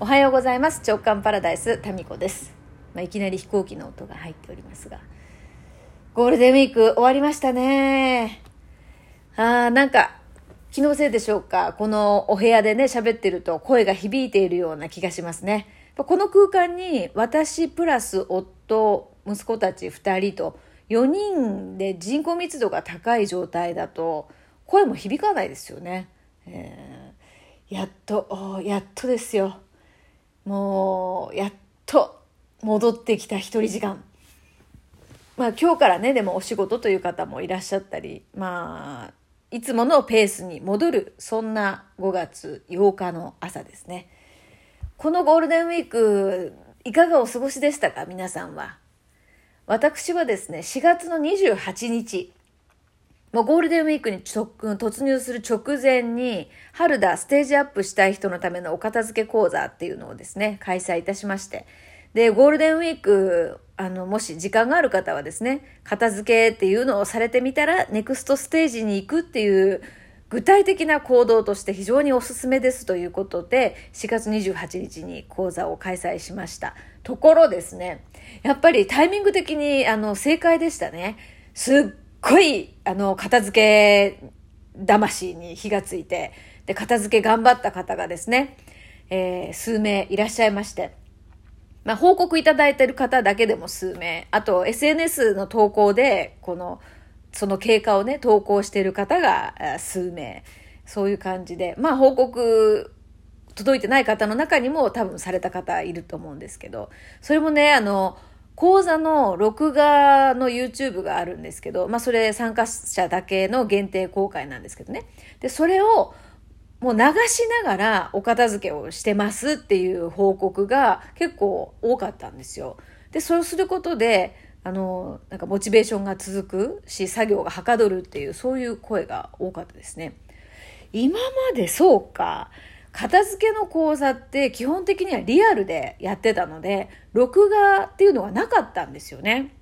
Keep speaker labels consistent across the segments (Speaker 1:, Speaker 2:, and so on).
Speaker 1: おはようございます。直感パラダイスタミコです、まあ、いきなり飛行機の音が入っておりますが。ゴールデンウィーク終わりましたね。あーなんか気のせいでしょうか。このお部屋でね喋ってると声が響いているような気がしますね。この空間に私プラス夫息子たち2人と4人で人口密度が高い状態だと声も響かないですよね、えー、やっとやっとですよ。もうやっと戻ってきた一人時間。まあ今日からねでもお仕事という方もいらっしゃったりまあいつものペースに戻るそんな5月8日の朝ですね。このゴールデンウィークいかがお過ごしでしたか皆さんは。私はですね4月の28日。もうゴールデンウィークに突入する直前に、春だステージアップしたい人のためのお片付け講座っていうのをですね、開催いたしまして。で、ゴールデンウィーク、あの、もし時間がある方はですね、片付けっていうのをされてみたら、ネクストステージに行くっていう具体的な行動として非常におすすめですということで、4月28日に講座を開催しました。ところですね、やっぱりタイミング的にあの正解でしたね。すっごい、あの、片付け魂に火がついて、で、片付け頑張った方がですね、えー、数名いらっしゃいまして、まあ、報告いただいてる方だけでも数名、あと SNS の投稿で、この、その経過をね、投稿している方が数名、そういう感じで、まあ、報告届いてない方の中にも多分された方いると思うんですけど、それもね、あの、講座の録画の YouTube があるんですけど、まあそれ参加者だけの限定公開なんですけどね。で、それをもう流しながらお片付けをしてますっていう報告が結構多かったんですよ。で、そうすることで、あの、なんかモチベーションが続くし、作業がはかどるっていう、そういう声が多かったですね。今までそうか。片付けの講座って基本的にはリアルでやってたので、録画っていうのがなかったんですよね。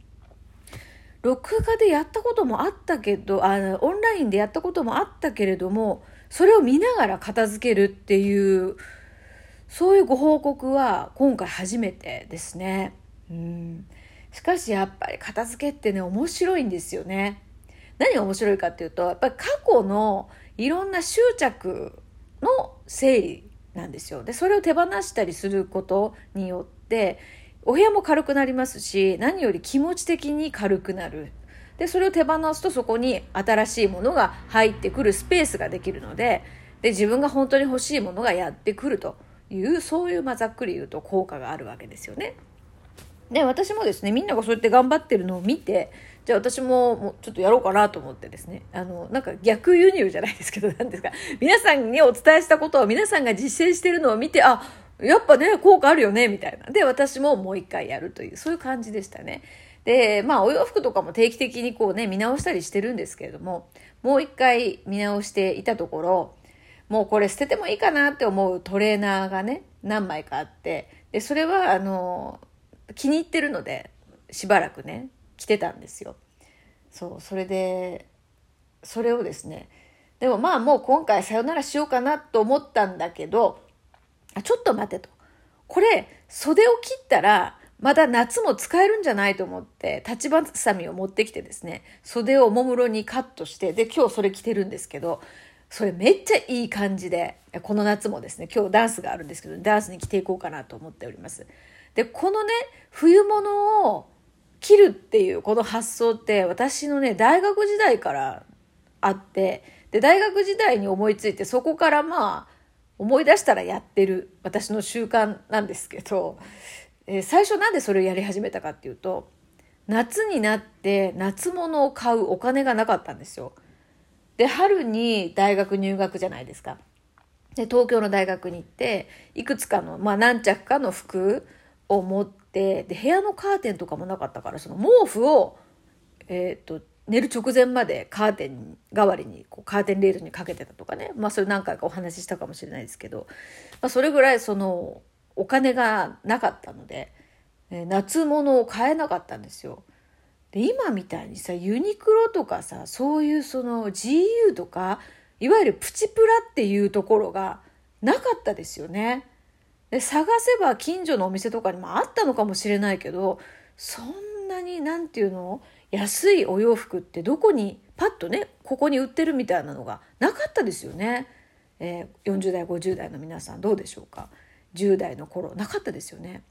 Speaker 1: 録画でやったこともあったけど、あの、オンラインでやったこともあったけれども、それを見ながら片付けるっていう、そういうご報告は今回初めてですね。うん。しかしやっぱり片付けってね、面白いんですよね。何が面白いかっていうと、やっぱり過去のいろんな執着の整理なんですよ。で、それを手放したりすることによって、お部屋も軽くなりますし、何より気持ち的に軽くなる。で、それを手放すとそこに新しいものが入ってくるスペースができるので、で、自分が本当に欲しいものがやってくるという、そういう、まあ、ざっくり言うと効果があるわけですよね。で、私もですね、みんながそうやって頑張ってるのを見て、じゃあ私ももうちょっとやろうかなと思ってですね、あの、なんか逆輸入じゃないですけど、何ですか、皆さんにお伝えしたことを皆さんが実践してるのを見て、あ、やっぱね、効果あるよね、みたいな。で、私ももう一回やるという、そういう感じでしたね。で、まあ、お洋服とかも定期的にこうね、見直したりしてるんですけれども、もう一回見直していたところ、もうこれ捨ててもいいかなって思うトレーナーがね、何枚かあって、で、それは、あの、気に入ってるので、しばらくね、着てたんですよ。そうそれでそれをですねでもまあもう今回さよならしようかなと思ったんだけどあちょっと待てとこれ袖を切ったらまだ夏も使えるんじゃないと思って立ちばさみを持ってきてですね袖をおもむろにカットしてで今日それ着てるんですけどそれめっちゃいい感じでこの夏もですね今日ダンスがあるんですけどダンスに着ていこうかなと思っておりますでこのね冬物を切るっていうこの発想って私のね大学時代からあってで大学時代に思いついてそこからまあ思い出したらやってる私の習慣なんですけど、えー、最初なんでそれをやり始めたかっていうと夏になって夏物を買うお金がなかったんですよ。で春に大学入学じゃないですか。で東京の大学に行っていくつかの、まあ、何着かの服を持ってで部屋のカーテンとかもなかったからその毛布を、えーと、寝る直前までカーテン代わりにこうカーテンレールにかけてたとかねまあそれ何回かお話ししたかもしれないですけど、まあ、それぐらいそのお金がなかったので、えー、夏物を買えなかったんですよ。で今みたいにさユニクロとかさそういうその GU とかいわゆるプチプラっていうところがなかったですよね。で探せば近所のお店とかにもあったのかもしれないけどそんなに何て言うの？安いお洋服ってどこにパッとねここに売ってるみたいなのがなかったですよね、えー、40代50代の皆さんどうでしょうか？10代の頃なかったですよね。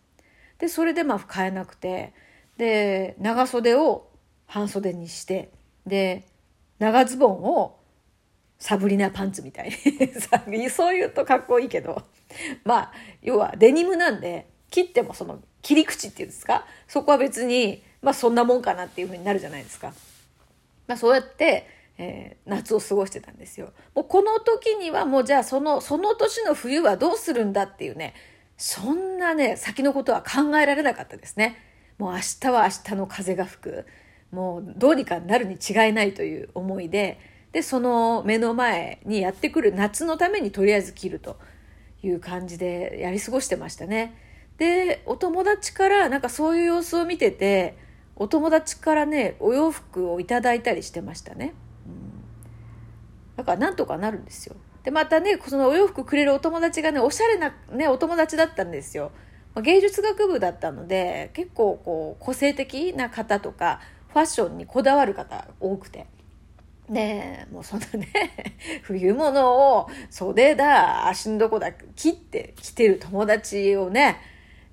Speaker 1: でそれでまあ買えなくてで長袖を半袖にしてで長ズボンをサブリナパンツみたいに そう言うとかっこいいけどまあ要はデニムなんで切ってもその切り口っていうんですか？そこは別にまあそんなもんかなっていうふうになるじゃないですか。まあ、そうやって、えー、夏を過ごしてたんですよ。もうこの時にはもうじゃあそのその年の冬はどうするんだっていうねそんなね先のことは考えられなかったですね。もう明日は明日の風が吹くもうどうにかなるに違いないという思いででその目の前にやってくる夏のためにとりあえず切るという感じでやり過ごしてましたね。でお友達からなんかそういう様子を見ててお友達からねお洋服をいただいたりしてましたね。うん、だからなんとかなるんですよ。でまたねそのお洋服くれるお友達がねおしゃれな、ね、お友達だったんですよ。芸術学部だったので結構こう個性的な方とかファッションにこだわる方多くて。ねえ、もうそんなね、冬物を袖だ、足のどこだ、切って着てる友達をね、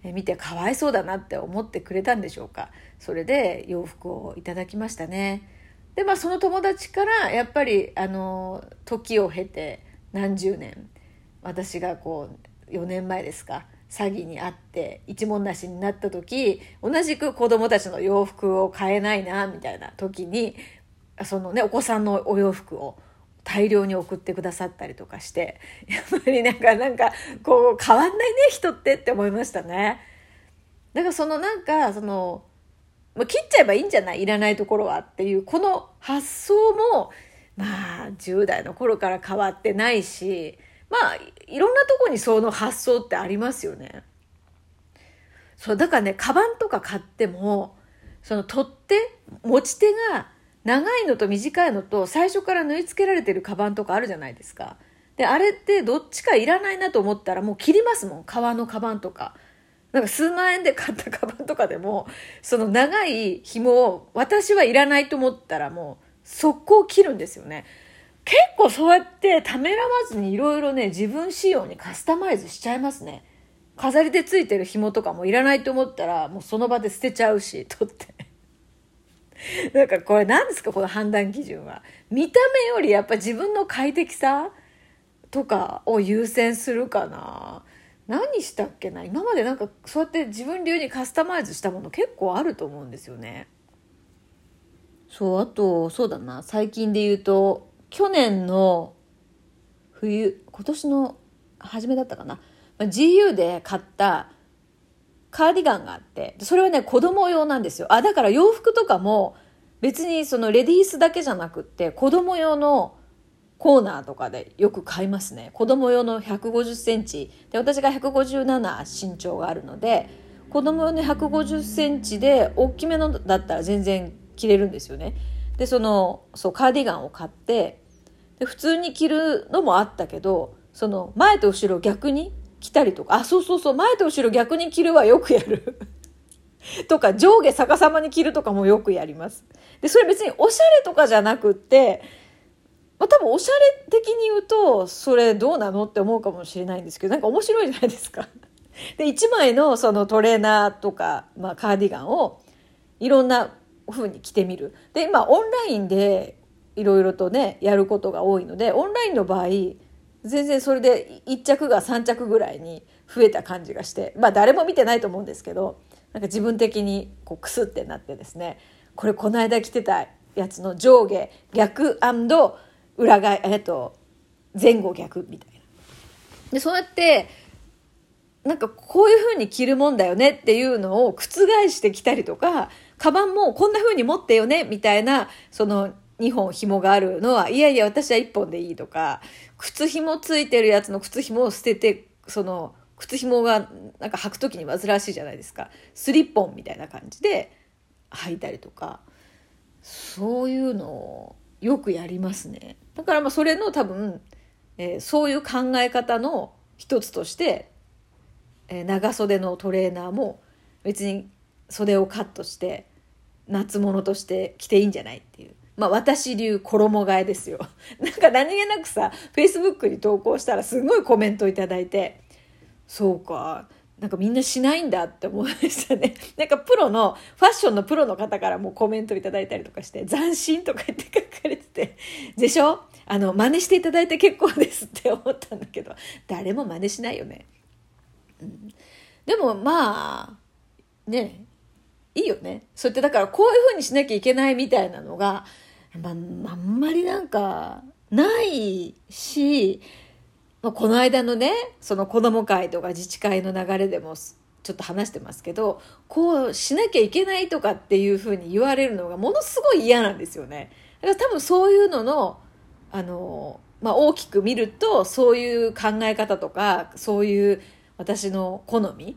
Speaker 1: 見てかわいそうだなって思ってくれたんでしょうか。それで洋服をいただきましたね。で、まあその友達からやっぱり、あの、時を経て何十年、私がこう、4年前ですか、詐欺にあって一文なしになった時同じく子供たちの洋服を買えないなみたいな時にそのねお子さんのお洋服を大量に送ってくださったりとかして やっぱりなんかなんかこう変わんないね人ってって思いましたね。だからそのなんかその切っちゃえばいいんじゃないいらないところはっていうこの発想もまあ10代の頃から変わってないしまあいろんなとこにその発想ってありますよね。そうだからねカバンとか買ってもその取っ手持ち手が長いのと短いのと最初から縫い付けられてるカバンとかあるじゃないですか。であれってどっちかいらないなと思ったらもう切りますもん革のカバンとか。なんか数万円で買ったカバンとかでもその長い紐を私はいらないと思ったらもう速攻切るんですよね。結構そうやってためらわずにいろいろね自分仕様にカスタマイズしちゃいますね飾りでついてる紐とかもいらないと思ったらもうその場で捨てちゃうし取って なんかこれ何ですかこの判断基準は。見た目よりやっぱ自分の快適さとかを優先するかな。何したっけな。今までなんかそうやって自分流にカスタマイズしたもの結構あると思うんですよね。そうあとそうだな。最近で言うと去年の冬、今年の初めだったかな、ま、GU で買ったカーディガンがあって、それはね、子供用なんですよ。あ、だから洋服とかも別にそのレディースだけじゃなくって、子供用のコーナーとかでよく買いますね。子供用の150センチ。で、私が157身長があるので、子供用の150センチで大きめのだったら全然着れるんですよね。で、その、そう、カーディガンを買って、で普通に着るのもあったけどその前と後ろ逆に着たりとかあそうそうそう前と後ろ逆に着るはよくやる とか上下逆さまに着るとかもよくやりますでそれ別におしゃれとかじゃなくってまあ、多分おしゃれ的に言うとそれどうなのって思うかもしれないんですけどなんか面白いじゃないですか。で1枚のそのトレーナーとか、まあ、カーディガンをいろんな風に着てみる。で今オンラインでいろいろとねやることが多いのでオンラインの場合全然それで1着が3着ぐらいに増えた感じがしてまあ誰も見てないと思うんですけどなんか自分的にこうクスってなってですねこれこの間着てたやつの上下逆裏返えっと前後逆みたいな。でそうやってなんかこういう風に着るもんだよねっていうのを覆してきたりとかカバンもこんな風に持ってよねみたいなその2本紐があるのは、いやいや、私は1本でいいとか、靴紐ついてるやつの靴紐を捨てて、その、靴紐がなんか履く時に煩わしいじゃないですか。スリッポンみたいな感じで履いたりとか、そういうのをよくやりますね。だからまあそれの多分、えー、そういう考え方の一つとして、えー長袖のトレーナーも別に袖をカットして夏物として着ていいんじゃないっていう。まあ私流衣替えですよ。なんか何気なくさ、Facebook に投稿したらすごいコメントいただいて、そうか、なんかみんなしないんだって思いましたね。なんかプロの、ファッションのプロの方からもコメントいただいたりとかして、斬新とか言って書かれてて、でしょ？あの、真似していただいて結構ですって思ったんだけど、誰も真似しないよね。うん、でもまあ、ね、いいよね。そうやってだからこういうふうにしなきゃいけないみたいなのが、まあ、んまりなんかないし、まあ、この間のね、その子供会とか自治会の流れでもちょっと話してますけど、こうしなきゃいけないとかっていうふうに言われるのがものすごい嫌なんですよね。だから多分そういうのの、あの、まあ、大きく見るとそういう考え方とかそういう私の好み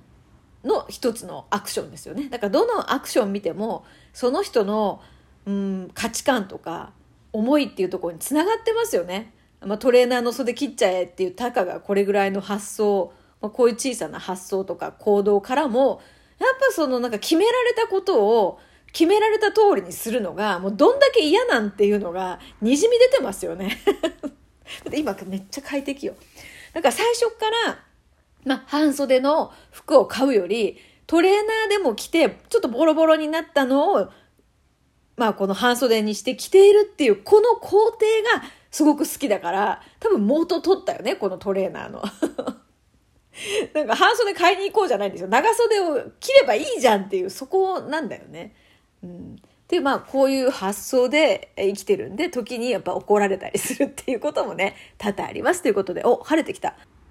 Speaker 1: の一つのアクションですよね。だからどのアクション見ても、その人の、うん、価値観とか思いっていうところにつながってますよね。まあ、トレーナーの袖切っちゃえっていうたかがこれぐらいの発想、まあ、こういう小さな発想とか行動からも、やっぱそのなんか決められたことを決められた通りにするのが、もうどんだけ嫌なんていうのがにじみ出てますよね。今めっちゃ快適よ。なんか最初からまあ、半袖の服を買うより、トレーナーでも着て、ちょっとボロボロになったのを、まあ、この半袖にして着ているっていう、この工程がすごく好きだから、多分元取ったよね、このトレーナーの。なんか半袖買いに行こうじゃないんですよ。長袖を着ればいいじゃんっていう、そこなんだよね。うん。で、まあ、こういう発想で生きてるんで、時にやっぱ怒られたりするっていうこともね、多々ありますということで、お、晴れてきた。